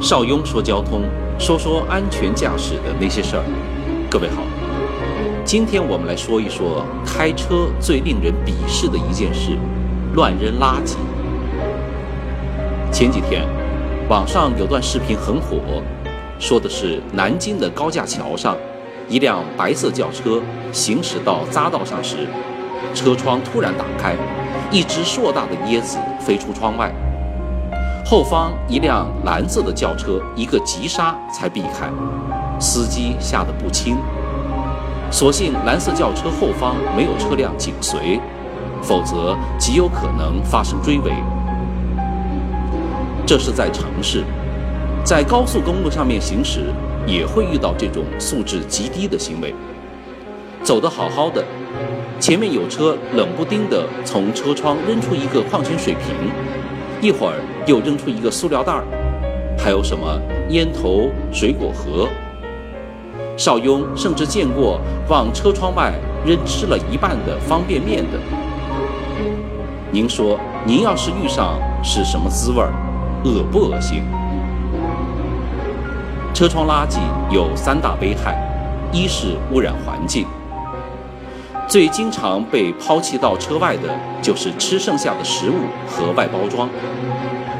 邵雍说交通，说说安全驾驶的那些事儿。各位好，今天我们来说一说开车最令人鄙视的一件事——乱扔垃圾。前几天，网上有段视频很火，说的是南京的高架桥上，一辆白色轿车行驶到匝道上时，车窗突然打开，一只硕大的椰子飞出窗外。后方一辆蓝色的轿车一个急刹才避开，司机吓得不轻。所幸蓝色轿车后方没有车辆紧随，否则极有可能发生追尾。这是在城市，在高速公路上面行驶也会遇到这种素质极低的行为。走得好好的，前面有车冷不丁地从车窗扔出一个矿泉水瓶。一会儿又扔出一个塑料袋儿，还有什么烟头、水果盒。邵雍甚至见过往车窗外扔吃了一半的方便面的。您说，您要是遇上是什么滋味儿？恶不恶心？车窗垃圾有三大危害：一是污染环境。最经常被抛弃到车外的就是吃剩下的食物和外包装，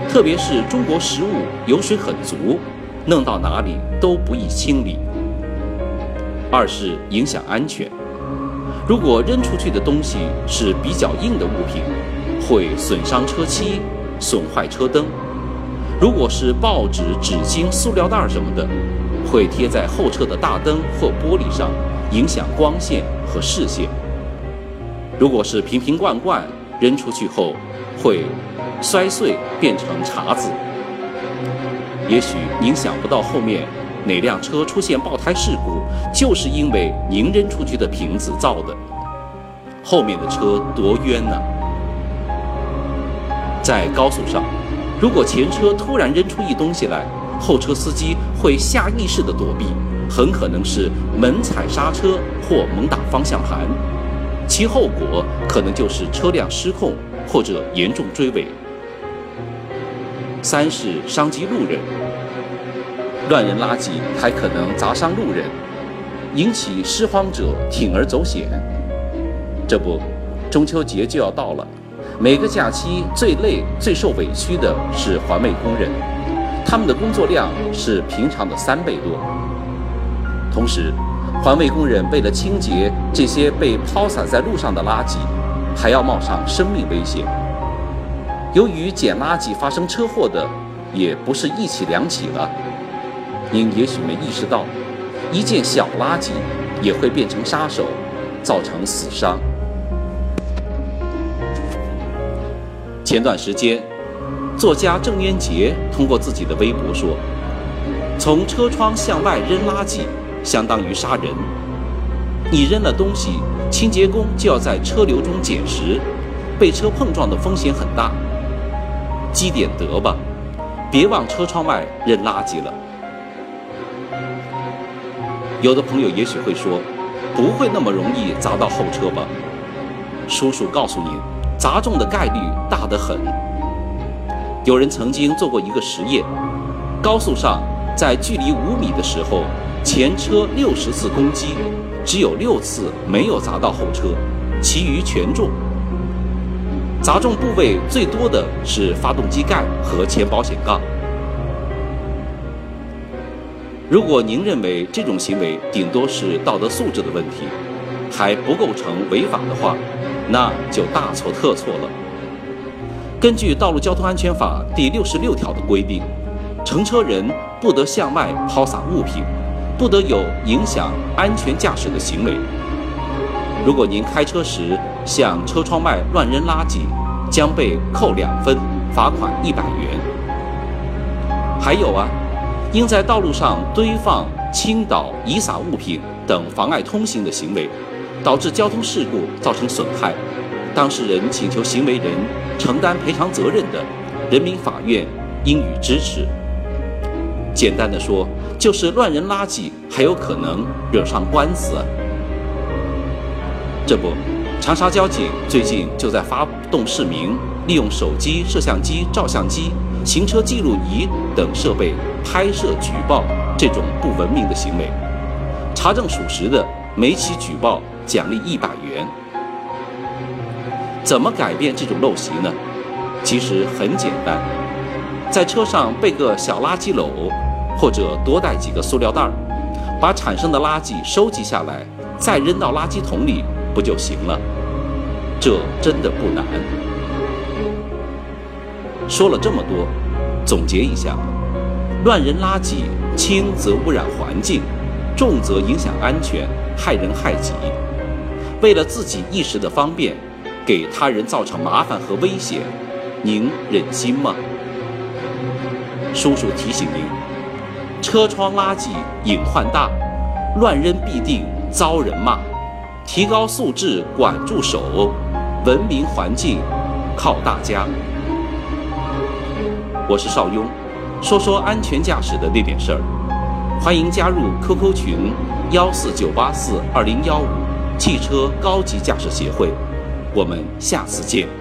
特别是中国食物油水很足，弄到哪里都不易清理。二是影响安全，如果扔出去的东西是比较硬的物品，会损伤车漆、损坏车灯；如果是报纸、纸巾、塑料袋什么的，会贴在后车的大灯或玻璃上。影响光线和视线。如果是瓶瓶罐罐扔出去后，会摔碎变成碴子。也许您想不到后面哪辆车出现爆胎事故，就是因为您扔出去的瓶子造的。后面的车多冤呐！在高速上，如果前车突然扔出一东西来，后车司机会下意识地躲避。很可能是猛踩刹车或猛打方向盘，其后果可能就是车辆失控或者严重追尾。三是伤及路人，乱扔垃圾还可能砸伤路人，引起拾荒者铤而走险。这不，中秋节就要到了，每个假期最累、最受委屈的是环卫工人，他们的工作量是平常的三倍多。同时，环卫工人为了清洁这些被抛洒在路上的垃圾，还要冒上生命危险。由于捡垃圾发生车祸的也不是一起两起了，您也许没意识到，一件小垃圾也会变成杀手，造成死伤。前段时间，作家郑渊洁通过自己的微博说：“从车窗向外扔垃圾。”相当于杀人。你扔了东西，清洁工就要在车流中捡拾，被车碰撞的风险很大。积点德吧，别往车窗外扔垃圾了。有的朋友也许会说，不会那么容易砸到后车吧？叔叔告诉您，砸中的概率大得很。有人曾经做过一个实验，高速上在距离五米的时候。前车六十次攻击，只有六次没有砸到后车，其余全中。砸中部位最多的是发动机盖和前保险杠。如果您认为这种行为顶多是道德素质的问题，还不构成违法的话，那就大错特错了。根据《道路交通安全法》第六十六条的规定，乘车人不得向外抛洒物品。不得有影响安全驾驶的行为。如果您开车时向车窗外乱扔垃圾，将被扣两分，罚款一百元。还有啊，应在道路上堆放、倾倒、遗撒物品等妨碍通行的行为，导致交通事故造成损害，当事人请求行为人承担赔偿责任的，人民法院应予支持。简单的说，就是乱扔垃圾还有可能惹上官司。这不，长沙交警最近就在发动市民利用手机、摄像机、照相机、行车记录仪等设备拍摄、举报这种不文明的行为，查证属实的，每起举报奖励一百元。怎么改变这种陋习呢？其实很简单，在车上备个小垃圾篓，或者多带几个塑料袋儿，把产生的垃圾收集下来，再扔到垃圾桶里，不就行了？这真的不难。说了这么多，总结一下：乱扔垃圾，轻则污染环境，重则影响安全，害人害己。为了自己一时的方便，给他人造成麻烦和危险。您忍心吗？叔叔提醒您：车窗垃圾隐患大，乱扔必定遭人骂。提高素质管住手，文明环境靠大家。我是邵雍，说说安全驾驶的那点事儿。欢迎加入 QQ 群幺四九八四二零幺五汽车高级驾驶协会，我们下次见。